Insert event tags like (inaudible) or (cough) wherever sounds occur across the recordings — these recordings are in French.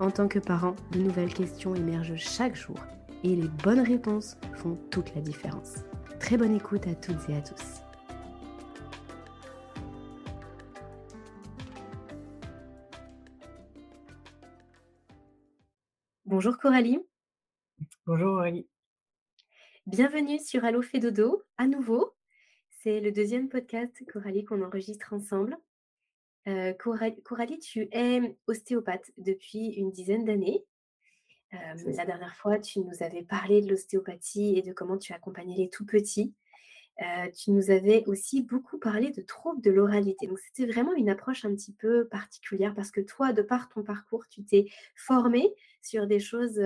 en tant que parent, de nouvelles questions émergent chaque jour et les bonnes réponses font toute la différence. Très bonne écoute à toutes et à tous. Bonjour Coralie. Bonjour Aurélie. Bienvenue sur Allo fait dodo à nouveau. C'est le deuxième podcast Coralie qu'on enregistre ensemble. Euh, Coralie, tu es ostéopathe depuis une dizaine d'années. Euh, la dernière fois, tu nous avais parlé de l'ostéopathie et de comment tu accompagnais les tout petits. Euh, tu nous avais aussi beaucoup parlé de troubles de l'oralité. Donc, c'était vraiment une approche un petit peu particulière parce que toi, de par ton parcours, tu t'es formé sur des choses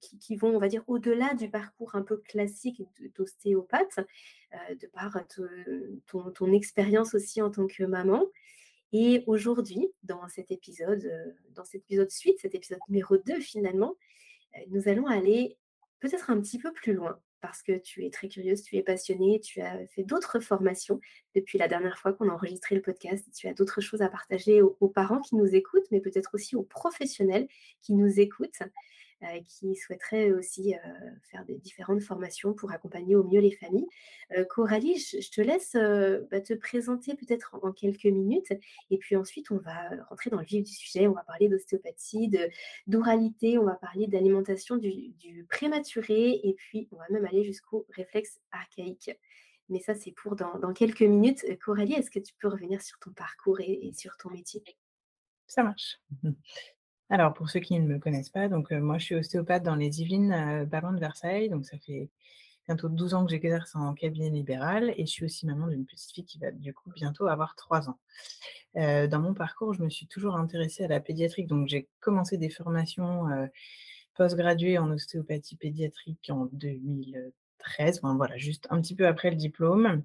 qui, vont, on va dire, au-delà du parcours un peu classique d'ostéopathe, de par ton, ton expérience aussi en tant que maman. Et aujourd'hui, dans cet épisode, euh, dans cet épisode suite, cet épisode numéro 2 finalement, euh, nous allons aller peut-être un petit peu plus loin parce que tu es très curieuse, tu es passionnée, tu as fait d'autres formations depuis la dernière fois qu'on a enregistré le podcast. Tu as d'autres choses à partager aux parents qui nous écoutent, mais peut-être aussi aux professionnels qui nous écoutent. Euh, qui souhaiteraient aussi euh, faire des différentes formations pour accompagner au mieux les familles. Euh, Coralie, je, te laisse bah, te présenter peut-être en, quelques minutes et puis ensuite on va rentrer dans le vif du sujet. On va parler d'ostéopathie, d'oralité, on va parler d'alimentation du, prématuré et puis on va même aller jusqu'au réflexe archaïque. Mais ça, c'est pour dans, quelques minutes. Coralie, est-ce que tu peux revenir sur ton parcours et, et sur ton métier? Ça marche. (laughs) Alors, pour ceux qui ne me connaissent pas, donc moi, je suis ostéopathe dans les Yvelines, euh, de Versailles. Donc, ça fait bientôt 12 ans que j'exerce en cabinet libéral et je suis aussi maman d'une petite fille qui va du coup bientôt avoir 3 ans. dans mon parcours, je me suis toujours intéressée à la pédiatrie. Donc, j'ai commencé des formations post-graduées en ostéopathie pédiatrique en 2013, voilà, juste un petit peu après le diplôme.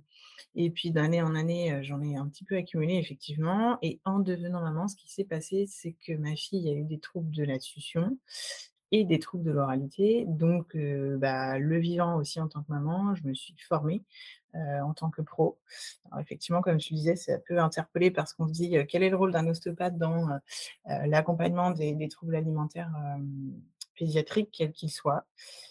Et puis d'année en année, j'en ai un petit peu accumulé effectivement. Et en devenant maman, ce qui s'est passé, c'est que ma fille a eu des troubles de la succion et des troubles de l'oralité. Donc, bah, le vivant aussi en tant que maman, je me suis formée en tant que pro. Alors, effectivement, comme tu disais, c'est un peu interpellé parce qu'on se dit quel est le rôle d'un ostéopathe dans l'accompagnement des, troubles alimentaires pédiatrique, quel qu'il soit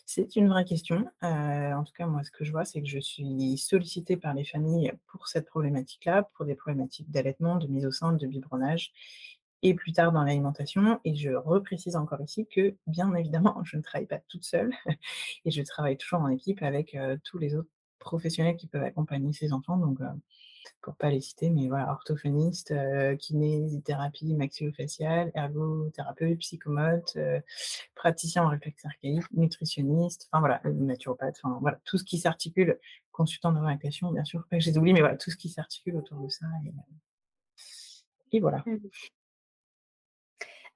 C'est une vraie question. En tout cas, moi, ce que je vois, c'est que je suis sollicitée par les familles pour cette problématique-là, pour des problématiques d'allaitement, de mise au sein, de biberonnage, et plus tard dans l'alimentation. Et je reprécise encore ici que, bien évidemment, (laughs) je ne travaille pas toute seule, (laughs) et je travaille toujours en équipe avec tous les autres professionnels qui peuvent accompagner ces enfants. Pour pas les citer, mais voilà, orthophoniste, euh, kinésithérapie maxillofaciale, ergothérapeute, psychomote, euh, praticien en réflexe archaïque, nutritionniste, enfin voilà, naturopathe, enfin voilà, tout ce qui s'articule, consultant de réactation, bien sûr, pas que j'ai oublié, mais voilà, tout ce qui s'articule autour de ça. Et, et voilà.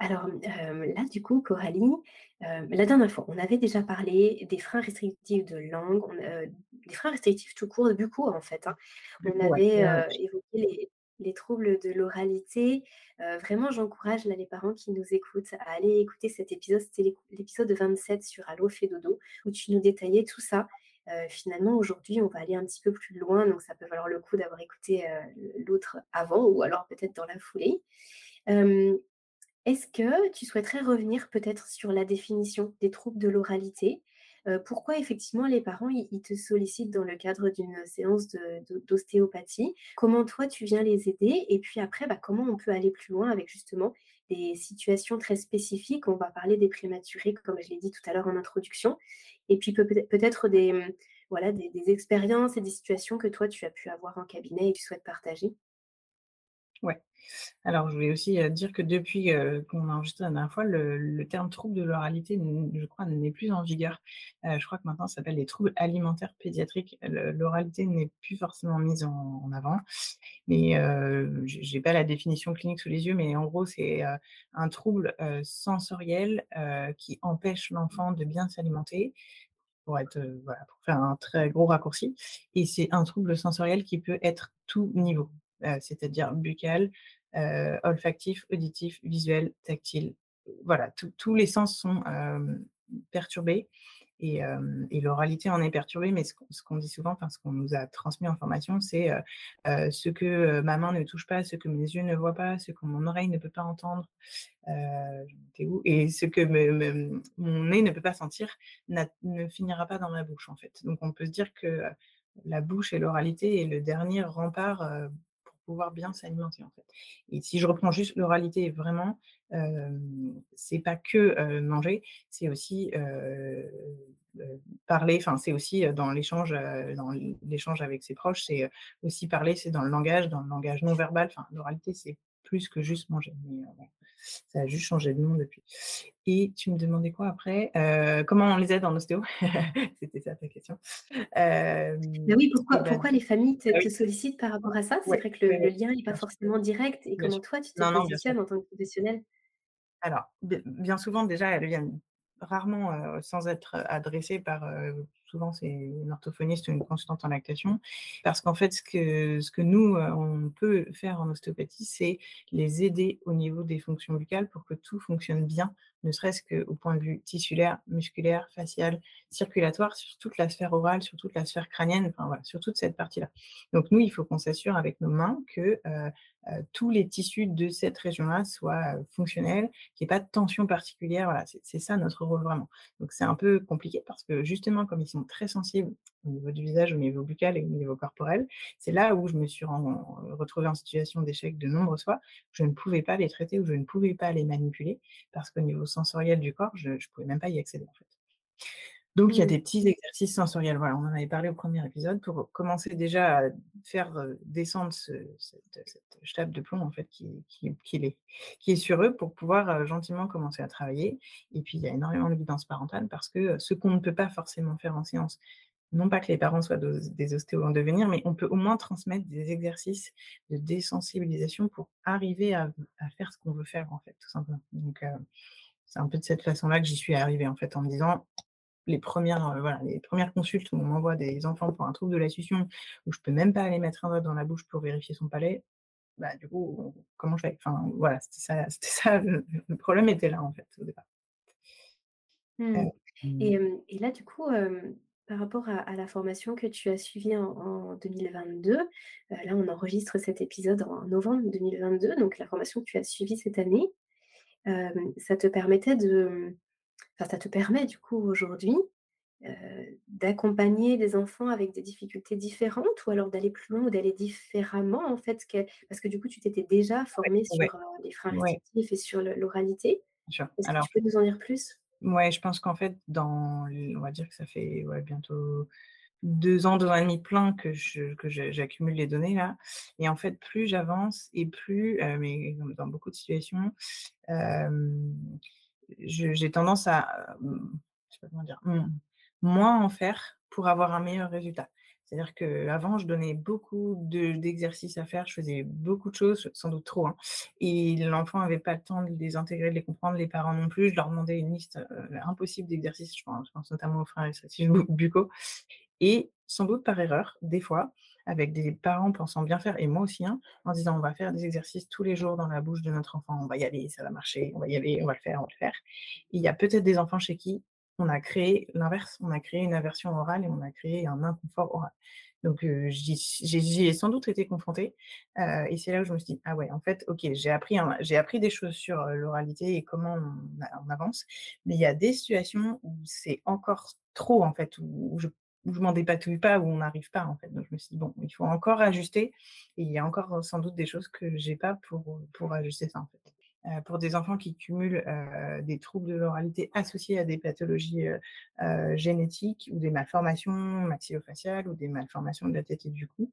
Alors là, du coup, Coralie, la dernière fois, on avait déjà parlé des freins restrictifs de langue, des freins restrictifs tout court, de coup, en fait. Hein. On avait évoqué les, troubles de l'oralité. vraiment, j'encourage les parents qui nous écoutent à aller écouter cet épisode. C'était l'épisode 27 sur Allo fait dodo, où tu nous détaillais tout ça. finalement, aujourd'hui, on va aller un petit peu plus loin, donc ça peut valoir le coup d'avoir écouté l'autre avant ou alors peut-être dans la foulée. Est-ce que tu souhaiterais revenir peut-être sur la définition des troubles de l'oralité? Pourquoi effectivement les parents te sollicitent dans le cadre d'une séance d'ostéopathie? Comment toi tu viens les aider? Et puis après, bah, comment on peut aller plus loin avec justement des situations très spécifiques? On va parler des prématurés, comme je l'ai dit tout à l'heure en introduction, et puis peut peut-être des, mmh, voilà, des expériences et des situations que toi tu as pu avoir en cabinet et tu souhaites partager? Ouais. Alors je voulais aussi, heu, dire que depuis, heu, qu'on a enregistré la dernière fois, le terme trouble de l'oralité je crois n'est plus en vigueur. Heu, je crois que maintenant ça s'appelle les troubles alimentaires pédiatriques. L'oralité n'est plus forcément mise en avant. Mais, heu, j'ai pas la définition clinique sous les yeux, mais en gros c'est, un trouble, sensoriel, qui empêche l'enfant de bien s'alimenter pour être, voilà, pour faire un très gros raccourci et c'est un trouble sensoriel qui peut être tout niveau, c'est-à-dire buccal, heu, olfactif, auditif, visuel, tactile, voilà, tous les sens sont, perturbés et et l'oralité en est perturbée, mais ce qu'on dit souvent, enfin ce qu'on nous a transmis en formation, c'est, «Ce que, ma main ne touche pas, ce que mes yeux ne voient pas, ce que mon oreille ne peut pas entendre», où? «Et ce que mon nez ne peut pas sentir ne finira pas dans ma bouche», en fait. Donc on peut se dire que, la bouche et l'oralité est le dernier rempart, pouvoir bien s'alimenter, en fait. Et si je reprends juste l'oralité vraiment, hem, c'est pas que, manger, c'est aussi, parler, enfin c'est aussi, dans l'échange, dans l'échange avec ses proches, c'est, aussi parler, c'est dans le langage, dans le langage non verbal, enfin l'oralité, c'est plus que juste manger, mais, voilà. Ça a juste changé de nom depuis. Et tu me demandais quoi après? Heu, comment on les aide en ostéo? (laughs) C'était ça ta question. Hem oui, pourquoi bah pourquoi les familles te ah te sollicitent par rapport à ça? C'est Ouais, vrai que le lien n'est pas forcément direct et comment sûr. toi tu te Non, non, positionnes en tant que professionnel? Alors, bien souvent déjà, elles viennent rarement, heu, sans être adressées par, souvent c'est une orthophoniste ou une consultante en lactation. Parce qu'en fait, ce que ce que nous, heu, on peut faire en ostéopathie, c'est les aider au niveau des fonctions buccales pour que tout fonctionne bien, ne serait-ce qu'au point de vue tissulaire, musculaire, facial, circulatoire, sur toute la sphère orale, sur toute la sphère crânienne, enfin voilà, sur toute cette partie-là. Donc nous, il faut qu'on s'assure avec nos mains que, heu heu, tous les tissus de cette région-là soient, fonctionnels, qu'il y ait pas de tension particulière, voilà, c'est ça notre rôle vraiment. Donc c'est un peu compliqué parce que justement, comme ils sont très sensibles au niveau du visage, au niveau buccal et au niveau corporel, c'est là où je me suis retrouvée en situation d'échec de nombreuses fois. Je ne pouvais pas les traiter ou je ne pouvais pas les manipuler parce qu'au niveau sensoriel du corps, je je pouvais même pas y accéder. Donc il y a des Mmh. petits exercices sensoriels, voilà, on en avait parlé au premier épisode pour commencer déjà à faire, descendre ce cette cette chape de plomb en fait qui qui qui est qui est sur eux pour pouvoir, gentiment commencer à travailler et puis il y a énormément de guidance parentale parce que, ce qu'on ne peut pas forcément faire en séance, non pas que les parents soient des ostéos en devenir, mais on peut au moins transmettre des exercices de désensibilisation pour arriver à à faire ce qu'on veut faire en fait, tout simplement. Donc c'est un peu de cette façon-là que j'y suis arrivée en fait, en me disant les premières, heu, voilà, les premières consultes où on m'envoie des enfants pour un trouble de la succion, où je peux même pas aller mettre un doigt dans la bouche pour vérifier son palais, bah, du coup, comment je fais? Enfin, voilà, c'était ça (laughs) c'était ça le le problème était là, en fait, au départ. Mmh. Et Hem, hem et là, du coup, par rapport à à la formation que tu as suivie en en 2022, heu, là, on enregistre cet épisode en novembre 2022, donc la formation que tu as suivie cette année, ça te permettait de, mmh, enfin, ça te permet, du coup, aujourd'hui, d'accompagner des enfants avec des difficultés différentes ou alors d'aller plus loin ou d'aller différemment, en fait, que parce que, du coup, tu t'étais déjà ouais, ouais, sur, les freins ouais, et sur l'oralité. Est-ce que tu peux nous en dire plus? Ouais, je pense qu'en fait, dans on va dire que ça fait, bientôt 2 ans, 2 ans et demi plein que je que j'accumule les données là et en fait, plus j'avance et plus, mais dans beaucoup de situations, j'ai tendance à, dire, mmh, moins en faire pour avoir un meilleur résultat. C'est-à-dire qu'avant, je donnais beaucoup de d'exercices à faire, je faisais beaucoup de choses, sans doute trop, hein et l'enfant avait pas le temps de les intégrer, de les comprendre, les parents non plus. Je leur demandais une liste, impossible d'exercices, je pense notamment aux freins réstrictifs bu buccaux et sans doute par erreur, des fois, avec des parents pensant bien faire et moi aussi, hein, en disant: «On va faire des exercices tous les jours dans la bouche de notre enfant, on va y aller, ça va marcher, on va y aller, on va le faire, on va le faire». Il y a peut-être des enfants chez qui on a créé l'inverse, on a créé une aversion orale et on a créé un inconfort oral. Donc heu, j'y ai sans doute été confrontée, heu et c'est là où je me suis dit: «Ah ouais, en fait, OK, j'ai appris appris des choses sur, heu, l'oralité et comment on avance, mais il y a des situations où c'est encore trop, en fait, où où je où je m'en dépatouille pas, où on n'arrive pas, en fait». Donc je me suis dit: «Bon, il faut encore ajuster» et il y a encore, sans doute des choses que j'ai pas pour, pour ajuster ça, en fait. Heu, pour des enfants qui cumulent, heu, des troubles de l'oralité associés à des pathologies, heu, génétiques ou des malformations maxillofaciales ou des malformations de la tête et du cou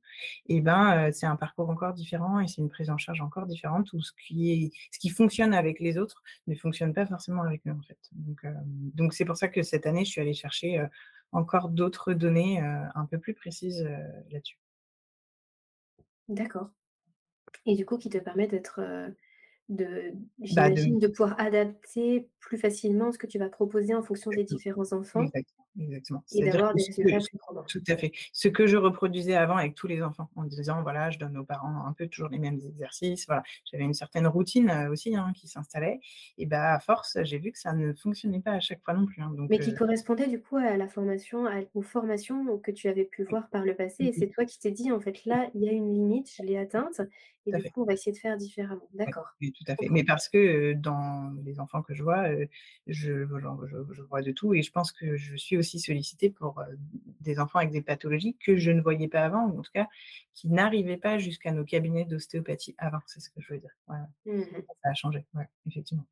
et ben, c'est un parcours encore différent et c'est une prise en charge encore différente où ce qui est ce qui fonctionne avec les autres ne fonctionne pas forcément avec eux, en fait. Donc, donc c'est pour ça que cette année, je suis allée chercher, encore d'autres données, un peu plus précises, là-dessus. D'accord et du coup qui te permet d'être, de Bah, de j'imagine de pouvoir adapter plus facilement ce que tu vas proposer en fonction des différents enfants. Exactement, exactement. et d'avoir des résultats plus probants. tout à fait. Ce que je reproduisais avant avec tous les enfants, en disant: «Voilà, je donne aux parents un peu toujours les mêmes exercices», voilà. J'avais une certaine routine, heu, aussi, hein, qui s'installait et bah, à force, j'ai vu que ça ne fonctionnait pas à chaque fois non plus, hein, donc Mais qui heu, correspondait du coup à la formation à aux formations que tu avais pu voir par le passé Mmh et mh. c'est toi qui t'es dit: «En fait là, il y a une limite, je l'ai atteinte et Tout du fait. coup on va essayer de faire différemment». D'accord, oui, tout à fait. Mais parce que, heu, dans les enfants que je vois, je je vois de tout et je pense que je suis aussi sollicitée pour, heu, des enfants avec des pathologies que je ne voyais pas avant ou en tout cas qui n'arrivaient pas jusqu'à nos cabinets d'ostéopathie avant, c'est ce que je veux dire. Ouais. Mmh Ça a changé, ouais, effectivement.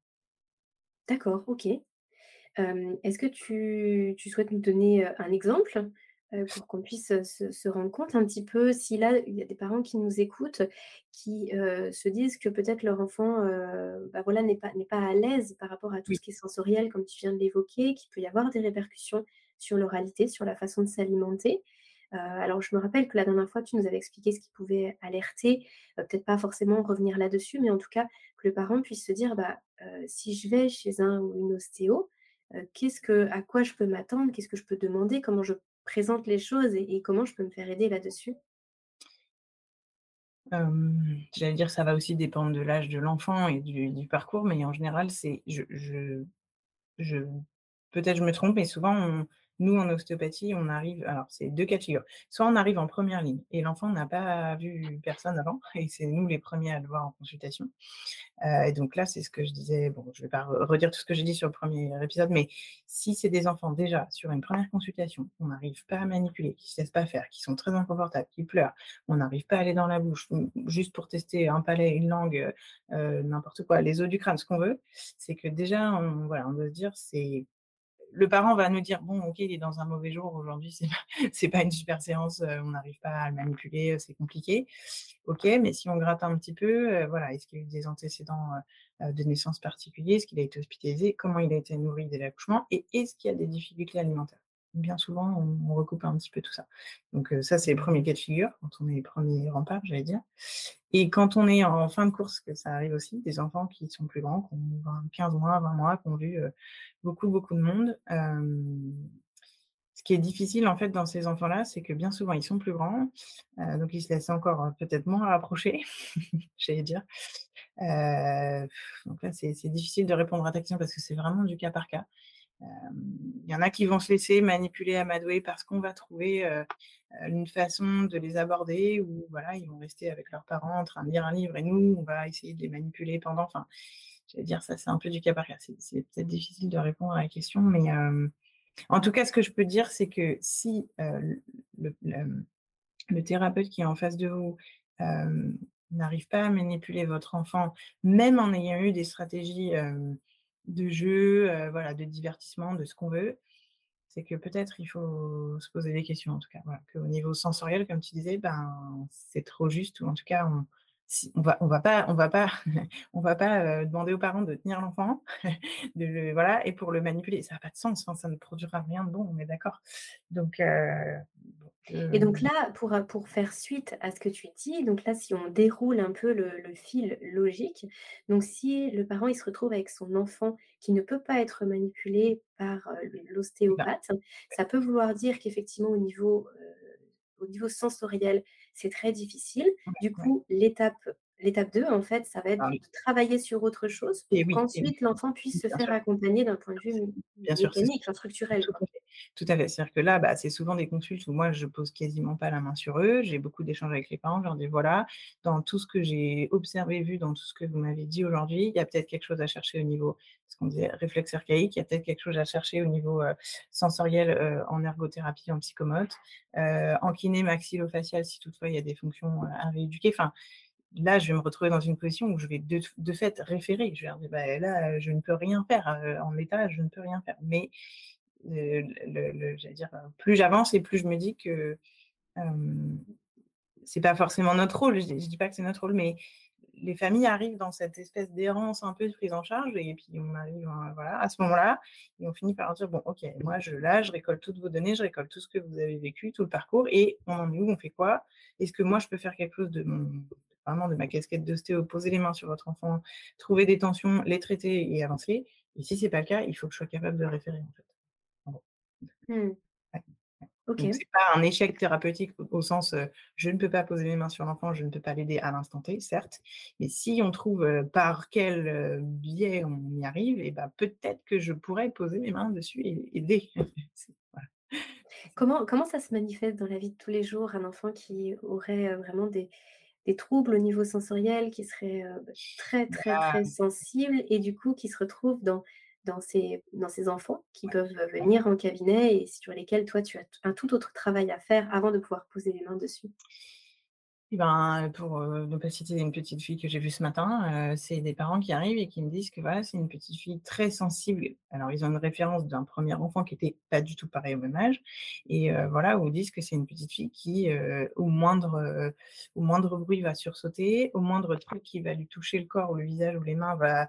D'accord, OK. Est-ce que tu tu souhaites nous donner, un exemple, pour qu'on puisse, se se rendre compte un petit peu si là, il y a des parents qui nous écoutent, qui, se disent que peut-être leur enfant, bah, voilà, n'est pas n'est pas à l'aise par rapport à tout Oui, ce qui est sensoriel comme tu viens de l'évoquer, qu'il peut y avoir des répercussions sur l'oralité, sur la façon de s'alimenter. Heu, alors je me rappelle que la dernière fois, tu nous avais expliqué ce qui pouvait alerter, heu, peut-être pas forcément revenir là-dessus, mais en tout cas que le parent puisse se dire: «Bah, heu, si je vais chez un ou une ostéo, qu'est-ce que à quoi je peux m'attendre? Qu'est-ce que je peux demander? Comment je présente les choses et comment je peux me faire aider là-dessus? j'allais dire ça va aussi dépendre de l'âge de l'enfant et du parcours, mais en général, c'est je je Je peut-être je me trompe, mais souvent nous en ostéopathie, on arrive alors c'est 2 cas de figure. Soit on arrive en première ligne et l'enfant n'a pas vu personne avant (laughs) et c'est nous les premiers à le voir en consultation. Heu et donc là, c'est ce que je disais, bon, je vais pas re redire tout ce que j'ai dit sur le premier épisode, mais si c'est des enfants déjà sur une première consultation, on n'arrive pas à manipuler, qui se laissent pas faire, qui sont très inconfortables, qui pleurent, on n'arrive pas à aller dans la bouche, ou juste pour tester un palais, une langue, heu, n'importe quoi, les os du crâne, ce qu'on veut, c'est que déjà on voilà, on doit se dire c'est le parent va nous dire: «Bon, OK, il est dans un mauvais jour aujourd'hui, c'est pas (laughs) pas une super séance, heu, on n'arrive pas à le manipuler, heu, c'est compliqué». OK, mais si on gratte un petit peu, heu, voilà, est-ce qu'il y a eu des antécédents, de naissance particuliers? Est-ce qu'il a été hospitalisé? Comment il a été nourri dès l'accouchement? Et est-ce qu'il y a des difficultés alimentaires? Bien souvent, on recoupe un petit peu tout ça. Donc heu, ça, c'est les premiers cas de figure, quand on est les premiers remparts, j'allais dire. Et quand on est en fin de course, que ça arrive aussi, des enfants qui sont plus grands, qui ont 20 15 mois, 20 mois, qui ont vu, heu, beaucoup, beaucoup de monde. Hem, ce qui est difficile, en fait, dans ces enfants-là, c'est que bien souvent, ils sont plus grands, donc ils se laissent encore, peut-être moins approcher, (laughs) j'allais dire. Donc là, c'est difficile de répondre à ta question parce que c'est vraiment du cas par cas. Il y en a qui vont se laisser manipuler, amadouer parce qu'on va trouver, une façon de les aborder où voilà, ils vont rester avec leurs parents en train de lire un livre et nous, on va essayer de les manipuler pendant enfin, j'allais dire ça, c'est un peu du cas par cas. C'est peut-être difficile de répondre à la question, mais en tout cas, ce que je peux dire, c'est que si, le thérapeute qui est en face de vous, n'arrive pas à manipuler votre enfant, même en ayant eu des stratégies, de jeu, heu, voilà, de divertissement, de ce qu'on veut, c'est que peut-être il faut se poser des questions en tout cas, voilà. Niveau sensoriel, comme tu disais, ben, c'est trop juste ou en tout cas on si on va on va pas on va pas (laughs) on va pas, heu, demander aux parents de tenir l'enfant, (laughs) de voilà et pour le manipuler. Ça a pas de sens, ça ne produira rien de bon, on est d'accord? Donc bon, Et donc là, pour, heu, pour faire suite à ce que tu dis, donc là, si on déroule un peu le le fil logique, donc si le parent, il se retrouve avec son enfant qui ne peut pas être manipulé par, heu, eh ben, l'ostéopathe, ça peut vouloir dire qu'effectivement au niveau, au niveau sensoriel, c'est très difficile. Du coup, l'étape l'étape 2, en fait, ça va être Ah de oui de travailler sur autre chose pour oui qu'ensuite l'enfant puisse se faire accompagner d'un point de vue Bien mécanique, enfin structurel, tout à fait. C'est-à-dire que là, bah, c'est souvent des consultes où moi, je pose quasiment pas la main sur eux. J'ai beaucoup d'échanges avec les parents. Je leur dis: «Voilà, dans tout ce que j'ai observé, vu, dans tout ce que vous m'avez dit aujourd'hui, il y a peut-être quelque chose à chercher au niveau» ce qu'on disait réflexe archaïque, il y a peut-être quelque chose à chercher au niveau, sensoriel, en ergothérapie, en psychomote, en kiné maxillofacial si toutefois il y a des fonctions, à rééduquer. Enfin, là, je vais me retrouver dans une position où je vais de de fait référer. Je vais dire: «Bah, là, je ne peux rien faire, heu, en l'état, je ne peux rien faire». Mais, j'allais dire, heu, plus j'avance et plus je me dis que, hem, c'est pas forcément notre rôle. Je je dis pas que c'est notre rôle, mais les familles arrivent dans cette espèce d'errance un peu de prise en charge et puis on arrive, heu, voilà, à ce moment-là et on finit par dire: «Bon, OK, moi je là, je récolte toutes vos données, je récolte tout ce que vous avez vécu, tout le parcours et on en est où? On fait quoi? Est-ce que moi je peux faire quelque chose de mon vraiment de ma casquette d'ostéo, poser les mains sur votre enfant, trouver des tensions, les traiter et avancer? Et si c'est pas le cas, il faut que je sois capable de référer, en fait». En gros. Mmh. Ouais. OK. c'est pas un échec thérapeutique au sens, je ne peux pas poser mes mains sur l'enfant, je ne peux pas l'aider à l'instant T, certes, mais si on trouve, par quel, biais on y arrive et bah, peut-être que je pourrais poser mes mains dessus et aider. (laughs) Voilà. Comment comment ça se manifeste dans la vie de tous les jours, un enfant qui aurait, vraiment des des troubles au niveau sensoriel, qui serait, heu, bah, très, très, Bah, très sensible et du coup qui se retrouve dans dans ces dans ces enfants qui peuvent, ouais. venir en cabinet et sur lesquels toi tu as un tout autre travail à faire avant de pouvoir poser les mains dessus? Et ben, pour, heu, ne pas citer une petite fille que j'ai vue ce matin, heu, c'est des parents qui arrivent et qui me disent que voilà, c'est une petite fille très sensible. Alors ils ont une référence d'un premier enfant qui était pas du tout pareil au même âge et heu, voilà, où ils disent que c'est une petite fille qui, au moindre, au moindre bruit va sursauter, au moindre truc qui va lui toucher le corps ou le visage ou les mains va,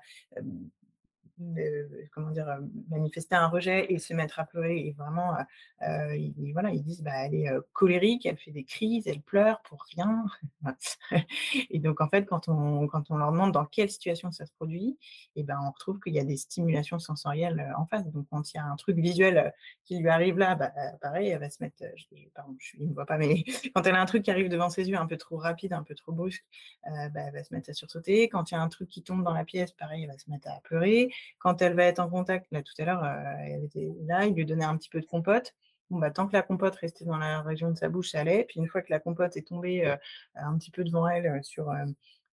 comment dire? Heu, manifester un rejet et se mettre à pleurer et vraiment, heu, ils voilà, ils disent: «Bah, elle est, colérique, elle fait des crises, elle pleure pour rien». (laughs) Et donc en fait, quand on quand on leur demande dans quelle situation ça se produit et ben, on retrouve qu'il y a des stimulations sensorielles, en face. Donc quand il y a un truc visuel, qui lui arrive là, bah, pareil, elle va se mettre, je pardon, je il me voit pas, mais (laughs) quand elle a un truc qui arrive devant ses yeux un peu trop rapide, un peu trop brusque, bah, elle va se mettre à sursauter. Quand il y a un truc qui tombe dans la pièce, pareil, elle va se mettre à pleurer. Quand elle va être en contact, là, tout à l'heure, heu, elle était là, il lui donnait un petit peu de compote. Bon, bah, tant que la compote restait dans la région de sa bouche, ça allait. Puis une fois que la compote est tombée, heu, un petit peu devant elle, heu, sur,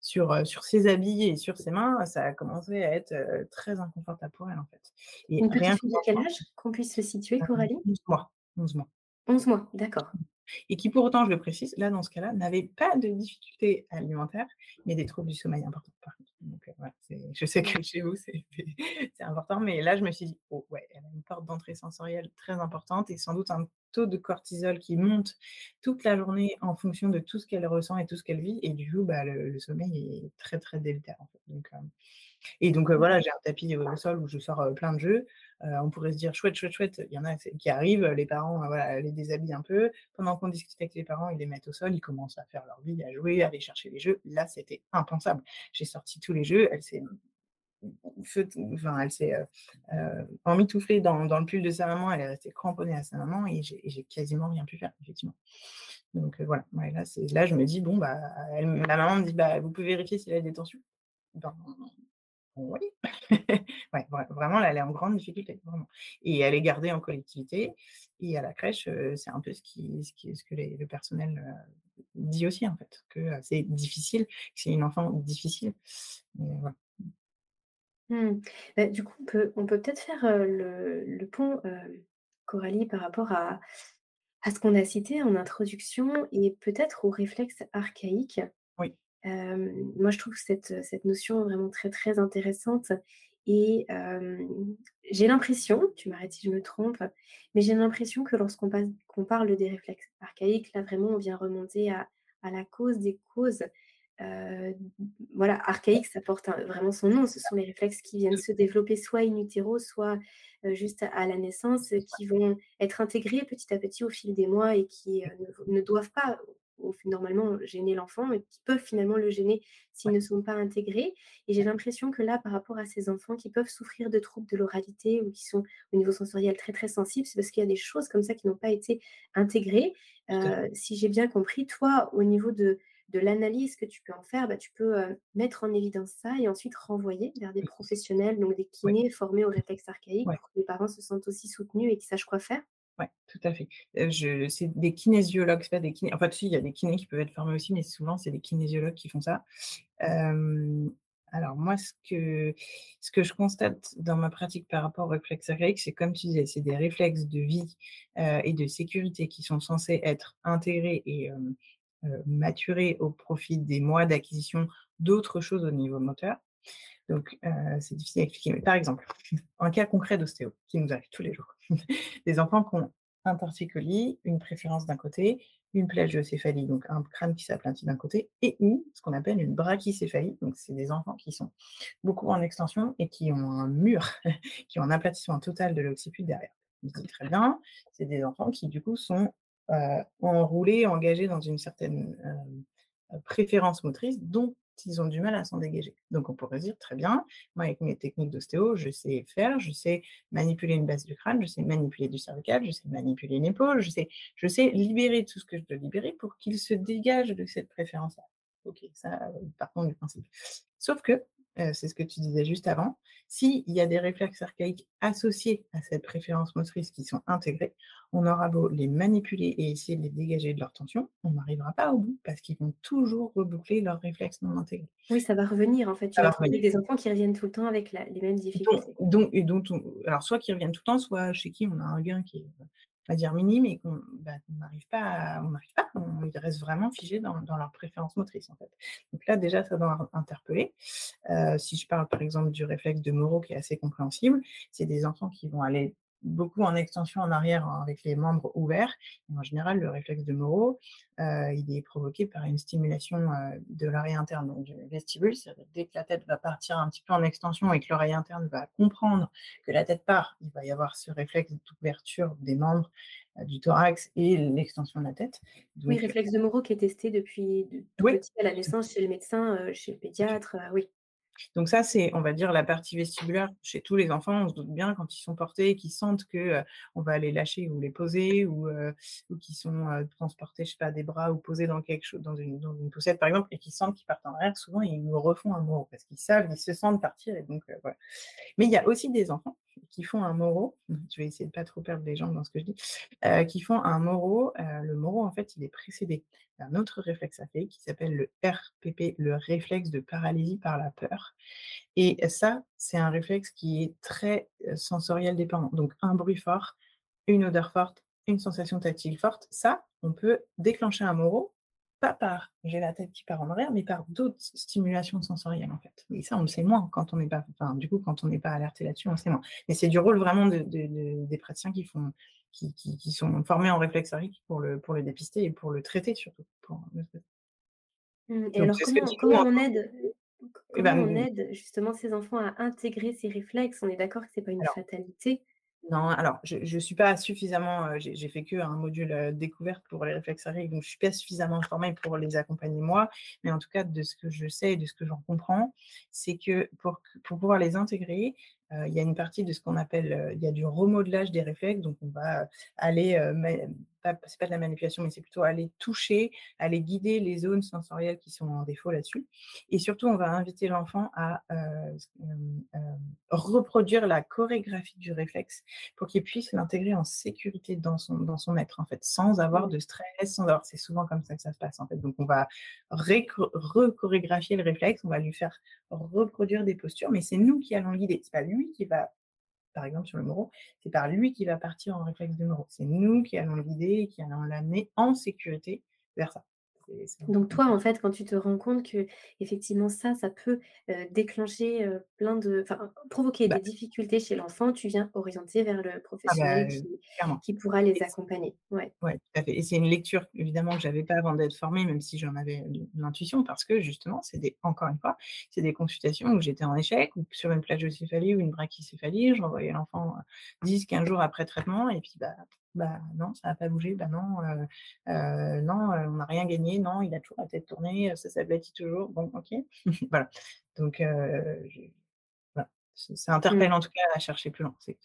sur, sur ses habits et sur ses mains, ça a commencé à être, très inconfortable pour elle, en fait. Et Une petite rien quel âge? Qu'on puisse se situer, Coralie? 11 mois, 11 mois. 11 mois, d'accord. Et qui pour autant, je le précise, là, dans ce cas-là, n'avait pas de difficultés alimentaires, mais des troubles du sommeil importants, par contre. Donc, voilà, c'est je sais que chez vous, (laughs) c'est important, mais là, je me suis dit: «Oh ouais, elle a une porte d'entrée sensorielle très importante et sans doute un taux de cortisol qui monte toute la journée en fonction de tout ce qu'elle ressent et tout ce qu'elle vit» et du coup, bah, le le sommeil est très, très délétère, en fait. Donc, hem et donc, voilà, j'ai un tapis, au sol où je sors, plein de jeux. On pourrait se dire: «Chouette, chouette, chouette», il y en a qui arrivent, les parents, voilà, les déshabillent un peu. Pendant qu'on discute avec les parents, ils les mettent au sol, ils commencent à faire leur vie, à jouer, à aller chercher les jeux. Là, c'était impensable. J'ai sorti tous les jeux, elle s'est enfin, elle s'est, emmitouflée dans dans le pull de sa maman, elle est restée cramponnée à sa maman et j'ai quasiment rien pu faire, effectivement. Donc, voilà, ouais, là, là, je me dis: «Bon, bah», elle la maman me dit: «Bah, vous pouvez vérifier s'il a des tensions?» ben oui. (laughs) Vraiment elle est en grande difficulté, vraiment et elle est gardée en collectivité et à la crèche, c'est un peu ce qui ce qui ce que le personnel, dit aussi en fait, que, c'est difficile, que c'est une enfant difficile. Mmh. Bah, du coup, on peut on peut peut-être faire, le pont, Coralie, par rapport à à ce qu'on a cité en introduction et peut-être aux réflexes archaïques. Moi, je trouve cette, cette notion vraiment très, très intéressante et j'ai l'impression, tu m'arrêtes si je me trompe, mais j'ai l'impression que lorsqu'on passe qu'on parle des réflexes archaïques, là, vraiment, on vient remonter à à la cause des causes. Voilà, archaïque, ça porte un vraiment son nom. Ce sont les réflexes qui viennent se développer soit in utero, soit, juste à à la naissance, qui vont être intégrés petit à petit au fil des mois et qui, heu, ne ne doivent pas au normalement gêner l'enfant et qui peuvent finalement le gêner s'ils ouais, ne sont pas intégrés. Et j'ai l'impression que là, par rapport à ces enfants qui peuvent souffrir de troubles de l'oralité ou qui sont au niveau sensoriel très, très sensibles, c'est parce qu'il y a des choses comme ça qui n'ont pas été intégrées. si j'ai bien compris, toi, au niveau de de l'analyse que tu peux en faire, bah, tu peux, mettre en évidence ça et ensuite renvoyer vers des professionnels, donc des ouais, kinés formés aux réflexes archaïques ouais. pour que les parents se sentent aussi soutenus et qu'ils sachent quoi faire? Ouais, tout à fait. C'est des kinésiologues, en fait, si, il y a des kinés qui peuvent être formés aussi, mais souvent, c'est des kinésiologues qui font ça. Alors moi, ce que je constate dans ma pratique par rapport aux réflexes archaïques, c'est comme tu disais, c'est des réflexes de vie, et de sécurité qui sont censés être intégrés et maturer au profit des mois d'acquisition d'autres choses au niveau moteur. Donc, c'est difficile à expliquer. Mais par exemple, (laughs) un cas concret d'ostéo qui nous arrive tous les jours. (laughs) Des enfants qui ont un torticolis, une préférence d'un côté, une plagiocéphalie, donc un crâne qui s'aplatit d'un côté et ou ce qu'on appelle une brachycéphalie. Donc c'est des enfants qui sont beaucoup en extension et qui ont un mur, (laughs) qui ont un aplatissement total de l'occiput derrière. Dit très bien, c'est des enfants qui du coup sont, heu, enroulés, engagés dans une certaine, heu, préférence motrice dont ils ont du mal à s'en dégager. Donc on pourrait dire: «Très bien, moi avec mes techniques d'ostéo, je sais faire, je sais manipuler une base du crâne, je sais manipuler du cervical, je sais manipuler une épaule, je sais je sais libérer tout ce que je dois libérer pour qu'il se dégage de cette préférence-là». OK, ça, heu, partons du principe. Sauf que, heu, c'est ce que tu disais juste avant, s'il y a des réflexes archaïques associés à cette préférence motrice qui sont intégrés, on aura beau les manipuler et essayer de les dégager de leur tension, on n'arrivera pas au bout parce qu'ils vont toujours reboucler leurs réflexes non intégrés. Oui, ça va revenir en fait. Tu vas des enfants qui reviennent tout le temps avec la les mêmes difficultés. donc et dont on alors soit qui reviennent tout le temps, soit chez qui on a un gain qui est, on va dire minime et qu'on bah, qu'on n'arrive pas à on n'arrive pas, ils restent vraiment figés dans leurs préférences motrices, en fait. Donc là, déjà, ça doit interpeller. Heu, si je parle, par exemple, du réflexe de Moro qui est assez compréhensible, c'est des enfants qui vont aller beaucoup en extension en arrière hein, avec les membres ouverts. Et en général, le réflexe de Moro, heu, il est provoqué par une stimulation, heu, de l'oreille interne, donc du vestibule. C'est-à-dire dès que la tête va partir un petit peu en extension et que l'oreille interne va comprendre que la tête part, il va y avoir ce réflexe d'ouverture des membres, heu, du thorax et l'extension de la tête. Oui, réflexe de Moro qui est testé depuis de oui, petit à la naissance chez le médecin, chez le pédiatre, oui. Donc ça, c'est, on va dire, la partie vestibulaire chez tous les enfants. On se doute bien quand ils sont portés qu'ils sentent que, heu, on va les lâcher ou les poser ou, ou qu'ils sont, heu, transportés, je sais pas, des bras ou posés dans quelque chose dans une dans poussette, par exemple, et qu'ils sentent qu'ils partent en arrière, souvent, ils nous refont un moro parce qu'ils savent, ils se sentent partir et donc, voilà. Mais il y a aussi des enfants qui font un moro, (laughs) je vais essayer de pas trop perdre les gens dans ce que je dis, heu, qui font un moro, heu, le moro, en fait, il est précédé d'un autre réflexe archaïque qui s'appelle le RPP, le réflexe de paralysie par la peur. Et ça, c'est un réflexe qui est très, heu, sensoriel dépendant. Donc un bruit fort, une odeur forte, une sensation tactile forte, ça, on peut déclencher un moro, pas par j'ai la tête qui part en arrière, mais par d'autres stimulations sensorielles, en fait. Et ça, on le sait moins quand on n'est pas enfin, du coup, quand on n'est pas alerté là-dessus, on le sait moins. Mais c'est du rôle vraiment de de de des praticiens qui font qui qui qui sont formés en réflexe archaïque pour le pour le dépister et pour le traiter surtout, pour le traiter. Mmh et Donc alors ce comment comment on aide c et comment on ben aide justement ces enfants à intégrer ces réflexes? On est d'accord que c'est pas une alors fatalité? Non, alors je je suis pas suffisamment, heu, j'ai fait qu'un module, heu, découverte pour les réflexes archaïques, donc je suis pas suffisamment formée pour les accompagner moi. Mais en tout cas, de ce que je sais et de ce que j'en comprends, c'est que pour pouvoir les intégrer, heu, il y a une partie de ce qu'on appelle, il y a du remodelage des réflexes. Donc on va, aller, pas c'est pas de la manipulation, mais c'est plutôt aller toucher, aller guider les zones sensorielles qui sont en défaut là-dessus. Et surtout, on va inviter l'enfant à, heu, s hem, hem, reproduire la chorégraphie du réflexe pour qu'il puisse l'intégrer en sécurité dans son dans son être, en fait, sans avoir Mmh. de stress, sans avoir c'est souvent comme ça que ça se passe, en fait. Donc on va rechorégraphier le réflexe, on va lui faire reproduire des postures, mais c'est nous qui allons guider. C'est pas lui qui va par exemple sur le moro, c'est par lui qui va partir en réflexe de moro. C'est nous qui allons guider et qui allons l'amener en sécurité vers ça. Donc toi, en fait, quand tu te rends compte qu'effectivement ça, ça peut, déclencher, plein de enfin, provoquer Bah des difficultés chez l'enfant, tu viens orienter vers le ah bah, professionnel qui pourra les accompagner. Ouais. Ouais, tout à fait et c'est une lecture évidemment que j'avais pas avant d'être formée, même si j'en avais l'intuition parce que justement, c'est des encore une fois, c'est des consultations où j'étais en échec ou sur une plagiocéphalie ou une brachycéphalie, je renvoyais l'enfant, heu, 10-15 jours après traitement et puis bah bah non, ça a pas bougé, bah non, heu heu, non, heu, on n'a rien gagné, non, il a toujours la tête tournée, ça s'aplatit toujours, bon OK. (laughs) Voilà, donc je voilà, ça Mmh, interpelle en tout cas à chercher plus loin, c'est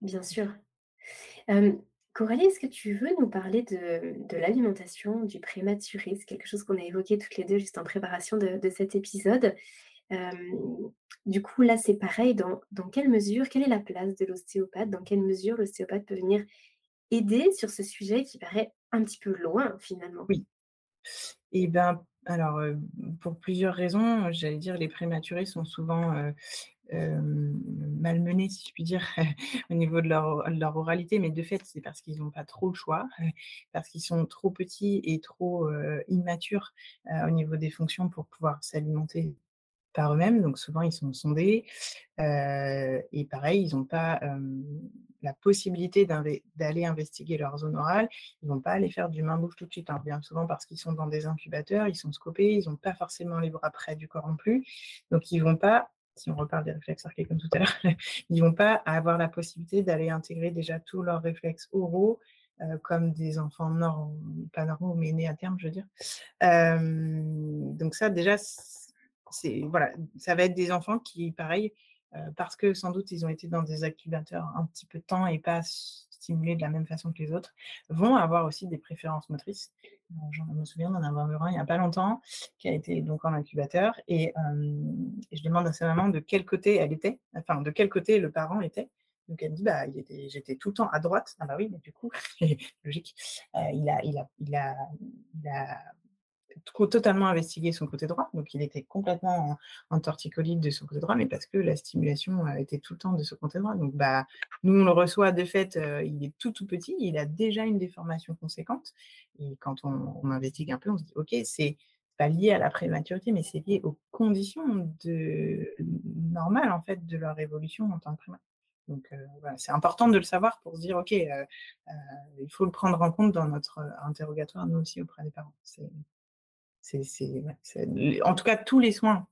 bien sûr. Coralie, est-ce que tu veux nous parler de de l'alimentation du prématuré? C'est quelque chose qu'on a évoqué toutes les 2 juste en préparation de de cet épisode. Du coup, là, c'est pareil, dans dans quelle mesure quelle est la place de l'ostéopathe? Dans quelle mesure l'ostéopathe peut venir aider sur ce sujet qui paraît un petit peu loin, finalement? Oui. Et ben, alors, pour plusieurs raisons, j'allais dire les prématurés sont souvent, malmenés, si je puis dire, (laughs) au niveau de leur oralité, mais de fait, c'est parce qu'ils n'ont pas trop le choix, (laughs) parce qu'ils sont trop petits et trop, immatures, au niveau des fonctions pour pouvoir s'alimenter par eux-mêmes, donc souvent ils sont sondés, heu et pareil, ils ont pas, la possibilité d'aller investiguer leur zone orale. Ils vont pas aller faire du main-bouche tout de suite, hein, bien souvent parce qu'ils sont dans des incubateurs, ils sont scopés, ils ont pas forcément les bras près du corps non plus, donc ils vont pas, si on reparle des réflexes archaïques comme tout à l'heure, (laughs) ils vont pas avoir la possibilité d'aller intégrer déjà tous leurs réflexes oraux, comme des enfants norm pas normaux, mais nés à terme, je veux dire. Donc ça déjà c'est voilà, ça va être des enfants qui, pareil, heu, parce que sans doute ils ont été dans des incubateurs un petit peu de temps et pas stimulés de la même façon que les autres, vont avoir aussi des préférences motrices. Heu, j'en me souviens d'en avoir vu un il y a pas longtemps, qui a été donc en incubateur et je demande à sa maman de quel côté elle était, enfin de quel côté le parent était. Donc elle me dit: «Bah, j'étais tout le temps à droite». Ah bah oui, mais du coup, (laughs) logique, heu, il a il a il a totalement investigué son côté droit, donc il était complètement en en torticolis de son côté droit, mais parce que la stimulation, heu, était tout le temps de ce côté droit, donc bah, nous on le reçoit de fait, heu, il est tout, tout petit, il a déjà une déformation conséquente et quand on on investigue un peu, on se dit: «OK, c'est pas lié à la prématurité, mais c'est lié aux conditions de normales en fait de leur évolution en tant que primates». Donc heu, voilà, c'est important de le savoir pour se dire: «OK, il faut le prendre en compte dans notre, interrogatoire, nous aussi auprès des parents». Les en tout cas, tous les soins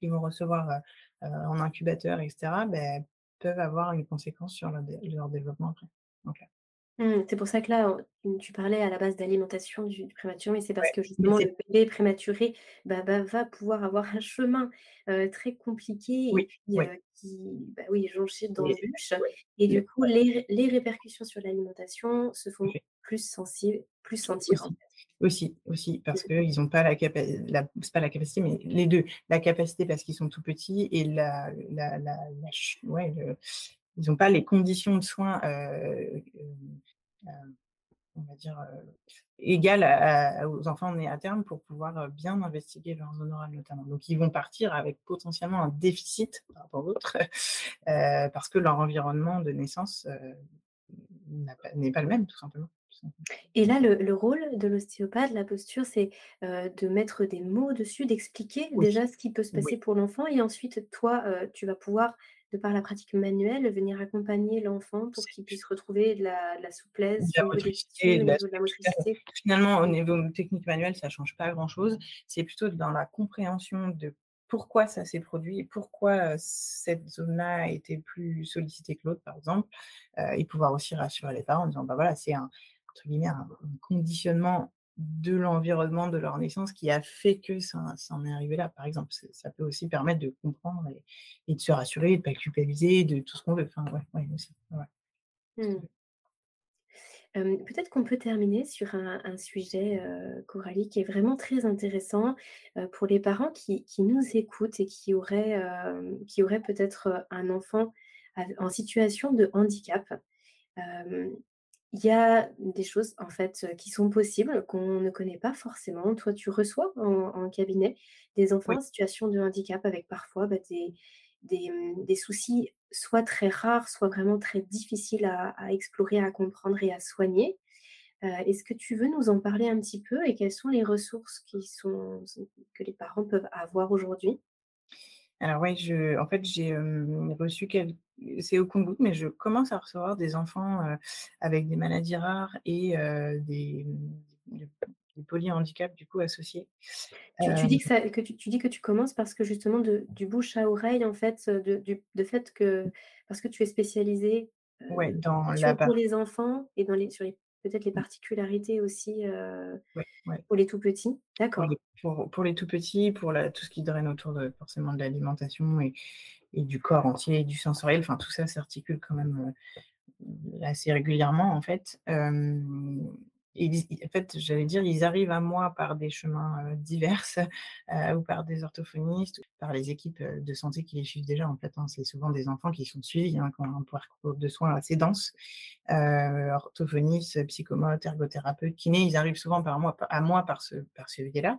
qu'ils vont recevoir, heu heu, en incubateur et cetera, beh, peuvent avoir une conséquence sur leur dé leur développement après. Là Mmh, c'est pour ça que là, heu, tu parlais à la base d'alimentation du du prématuré, mais c'est parce Ouais, que mais justement c'est le bébé prématuré, bah bah, va pouvoir avoir un chemin, très compliqué et Oui, puis, oui. qui bah oui, jonché Et d'embûches ouais, et le du coup ouais. les ré les répercussions sur l'alimentation se font plus sensibles plus sentir en Aussi, fait. aussi, aussi, parce Mmh. qu'ils ont pas la capa la c'est pas la capacité, mais les 2, la capacité parce qu'ils sont tout petits et la la la la ch ouais, le ils ont pas les conditions de soins, heu, hem, hem, on va dire, égales à à aux enfants nés à terme pour pouvoir, bien investiguer leur zone orale notamment. Donc ils vont partir avec potentiellement un déficit par rapport aux autres, (laughs) heu, parce que leur environnement de naissance, n'est pas le même tout simplement. Et là, le le rôle de l'ostéopathe, la posture, c'est, de mettre des mots dessus, d'expliquer Oui, déjà ce qui peut se oui. passer pour l'enfant et ensuite toi, tu vas pouvoir, de par la pratique manuelle, venir accompagner l'enfant pour qu'il puisse retrouver de la de la De souplesse la motricité, de la de fait. motricité. Finalement, au niveau technique manuelle, ça change pas grand-chose. C'est plutôt dans la compréhension de pourquoi ça s'est produit et pourquoi, heu, cette zone-là a été plus sollicitée que l'autre, par exemple, heu et pouvoir aussi rassurer les parents en disant: «Bah, voilà, c'est un entre guillemets, un conditionnement de l'environnement de leur naissance qui a fait que ça ça en est arrivé là», par exemple. Ça peut aussi permettre de comprendre et et de se rassurer, de pas culpabiliser, de tout ce qu'on veut. Enfin, ouais, ouais, Mmh. peut-être qu'on peut terminer sur un un sujet, Coralie, qui est vraiment très intéressant, pour les parents qui qui nous écoutent et qui auraient, qui auraient peut-être, un enfant en situation de handicap. Il y a des choses, en fait, qui sont possibles, qu'on ne connaît pas forcément. Toi, tu reçois en en cabinet des enfants Oui. en situation de handicap avec parfois, bah, des des, mmh, des soucis soit très rares, soit vraiment très difficiles à à explorer, à comprendre et à soigner. Heu, est-ce que tu veux nous en parler un petit peu et quelles sont les ressources qui sont que les parents peuvent avoir aujourd'hui? Alors je en fait, j'ai, reçu quel c'est au compte-gouttes, mais je commence à recevoir des enfants, avec des maladies rares et des, mmh, des des polyhandicaps du coup associés. Tu dis que ça que tu tu dis que tu commences parce que justement de du bouche à oreille en fait, de du de fait que parce que tu es spécialisée, ouais, dans la pour les enfants et dans les sur les peut-être les particularités aussi, ouais, ouais, pour les tout petits? pour les D'accord. pour pour les tout petits, pour la tout ce qui draine autour de forcément de l'alimentation et et du corps entier et du sensoriel, enfin tout ça s'articule quand même, heu, assez régulièrement en fait. Ils en fait, j'allais dire, ils arrivent à moi par des chemins, heu, (laughs) ou par des orthophonistes, ou par les équipes, de santé qui les suivent déjà en fait, hein. C'est souvent des enfants qui sont suivis, hein, qui ont un parcours de soins assez dense. Heu, orthophonistes, psychomotes, ergothérapeutes, kinés, ils arrivent souvent à moi par ce par ce biais-là,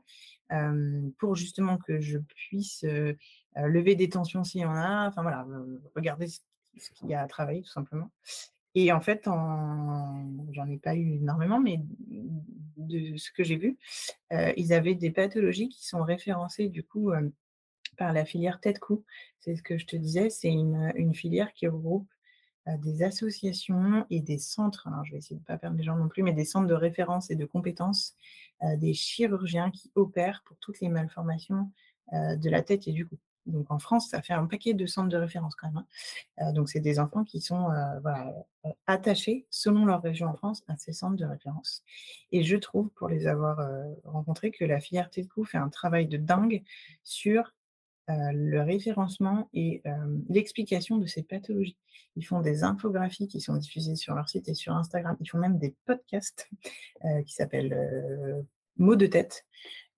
pour justement que je puisse, lever des tensions s'il y en a, enfin voilà, regarder ce, qu'il y a à travailler tout simplement. Et en fait, j'en ai pas eu énormément, mais de ce que j'ai vu, ils avaient des pathologies qui sont référencées du coup par la filière tête-cou. C'est ce que je te disais, c'est une, filière qui regroupe des associations et des centres, alors je vais essayer de ne pas perdre les gens non plus, mais des centres de référence et de compétences, des chirurgiens qui opèrent pour toutes les malformations de la tête et du cou. Donc en France, ça fait un paquet de centres de référence quand même. Hein. donc c'est des enfants qui sont voilà, attachés, selon leur région en France, à ces centres de référence. Et je trouve, pour les avoir rencontrés, que la tête cou fait un travail de dingue sur le référencement et l'explication de ces pathologies. Ils font des infographies qui sont diffusées sur leur site et sur Instagram. Ils font même des podcasts qui s'appellent Mots de tête,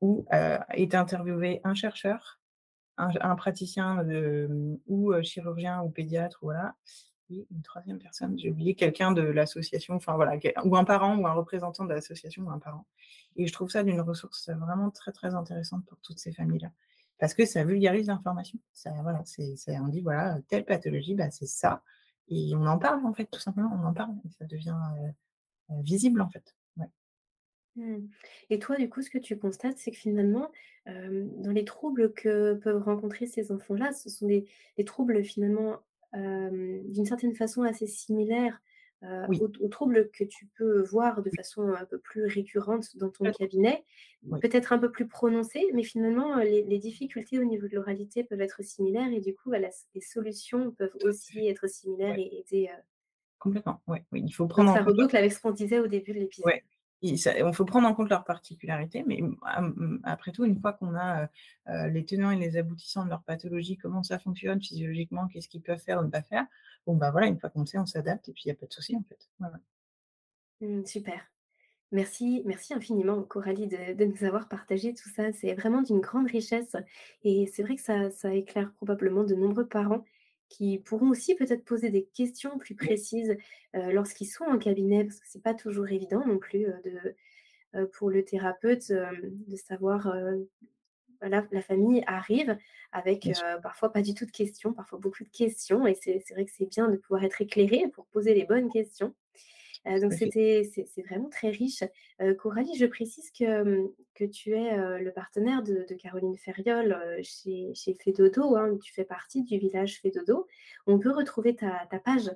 où est interviewé un chercheur, un, praticien de, ou chirurgien ou pédiatre, voilà, et une troisième personne, j'ai oublié quelqu'un de l'association, enfin voilà, ou un parent ou un représentant de l'association ou un parent. Et je trouve ça d'une ressource vraiment très très intéressante pour toutes ces familles-là parce que ça vulgarise l'information. Ça, voilà, on dit, voilà, telle pathologie, bah, c'est ça. Et on en parle, en fait, tout simplement, on en parle, et ça devient visible, en fait. Mmh. Et toi, du coup, ce que tu constates, c'est que finalement, dans les troubles que peuvent rencontrer ces enfants-là, ce sont des, des troubles finalement, d'une certaine façon, assez similaires euh, aux, troubles que tu peux voir de façon un peu plus récurrente dans ton cabinet, peut-être un peu plus prononcées, mais finalement, les, difficultés au niveau de l'oralité peuvent être similaires et du coup, les solutions peuvent aussi être similaires et aider. Complètement, oui. Il faut prendre Donc, ça reboucle avec ce qu'on disait au début de l'épisode. Il faut prendre en compte leurs particularités, mais après tout, une fois qu'on a les tenants et les aboutissants de leur pathologie, comment ça fonctionne physiologiquement, qu'est-ce qu'ils peuvent faire ou ne pas faire, bah une fois qu'on sait, on s'adapte et puis il n'y a pas de souci en fait. Mmh, super. Merci, merci infiniment, Coralie, de, nous avoir partagé tout ça. C'est vraiment d'une grande richesse et c'est vrai que ça éclaire probablement de nombreux parents qui pourront aussi peut-être poser des questions plus précises lorsqu'ils sont en cabinet, parce que c'est pas toujours évident non plus de, pour le thérapeute de savoir. La, la, famille arrive avec parfois pas du tout de questions, parfois beaucoup de questions, et c'est vrai que c'est bien de pouvoir être éclairé pour poser les bonnes questions. Euh, donc c'était c'est vraiment très riche. Euh, Coralie, je précise que, que tu es euh, le partenaire de, Caroline Ferriol chez, chez Fedodo. Hein, tu fais partie du village Fedodo. On peut retrouver ta, ta page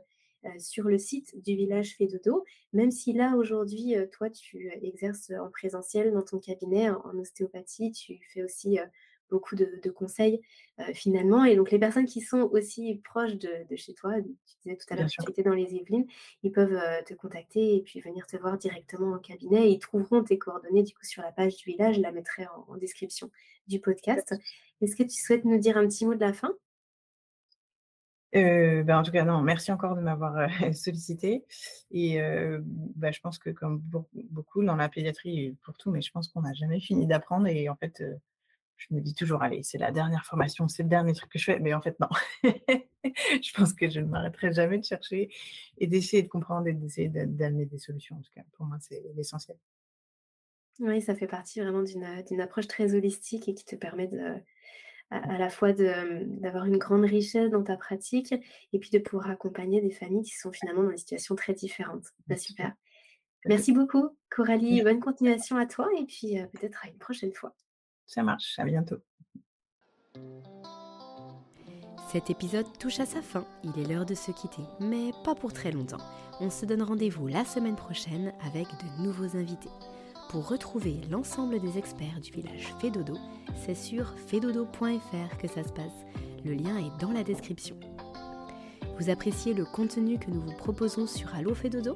sur le site du village Fedodo, même si là aujourd'hui, toi, tu exerces en présentiel dans ton cabinet en, en ostéopathie, tu fais aussi beaucoup de, conseils finalement. Et donc les personnes qui sont aussi proches de, chez toi, tu disais tout à l'heure que tu étais dans les Yvelines, ils peuvent te contacter et puis venir te voir directement en cabinet. ils trouveront tes coordonnées du coup sur la page du village. Je la mettrai en, description du podcast. Est-ce que tu souhaites nous dire un petit mot de la fin? Ben en tout cas, non, merci encore de m'avoir (laughs) sollicité. Et bah, je pense que comme beaucoup dans la pédiatrie, pour tout, mais je pense qu'on n'a jamais fini d'apprendre. Et en fait, je me dis toujours, allez, c'est la dernière formation, c'est le dernier truc que je fais, mais en fait, non. (laughs) je pense que je ne m'arrêterai jamais de chercher et d'essayer de comprendre et d'essayer d'amener des solutions. En tout cas, pour moi, c'est l'essentiel. Oui, ça fait partie vraiment d'une approche très holistique et qui te permet de, à, la fois d'avoir une grande richesse dans ta pratique et puis de pouvoir accompagner des familles qui sont finalement dans des situations très différentes. Bah, super. Merci beaucoup, Coralie. Bonne continuation à toi et puis peut-être à une prochaine fois. Ça marche, à bientôt. Cet épisode touche à sa fin, il est l'heure de se quitter, mais pas pour très longtemps. On se donne rendez-vous la semaine prochaine avec de nouveaux invités. Pour retrouver l'ensemble des experts du village Fedodo, c'est sur fedodo.fr que ça se passe. Le lien est dans la description. Vous appréciez le contenu que nous vous proposons sur Allo Fedodo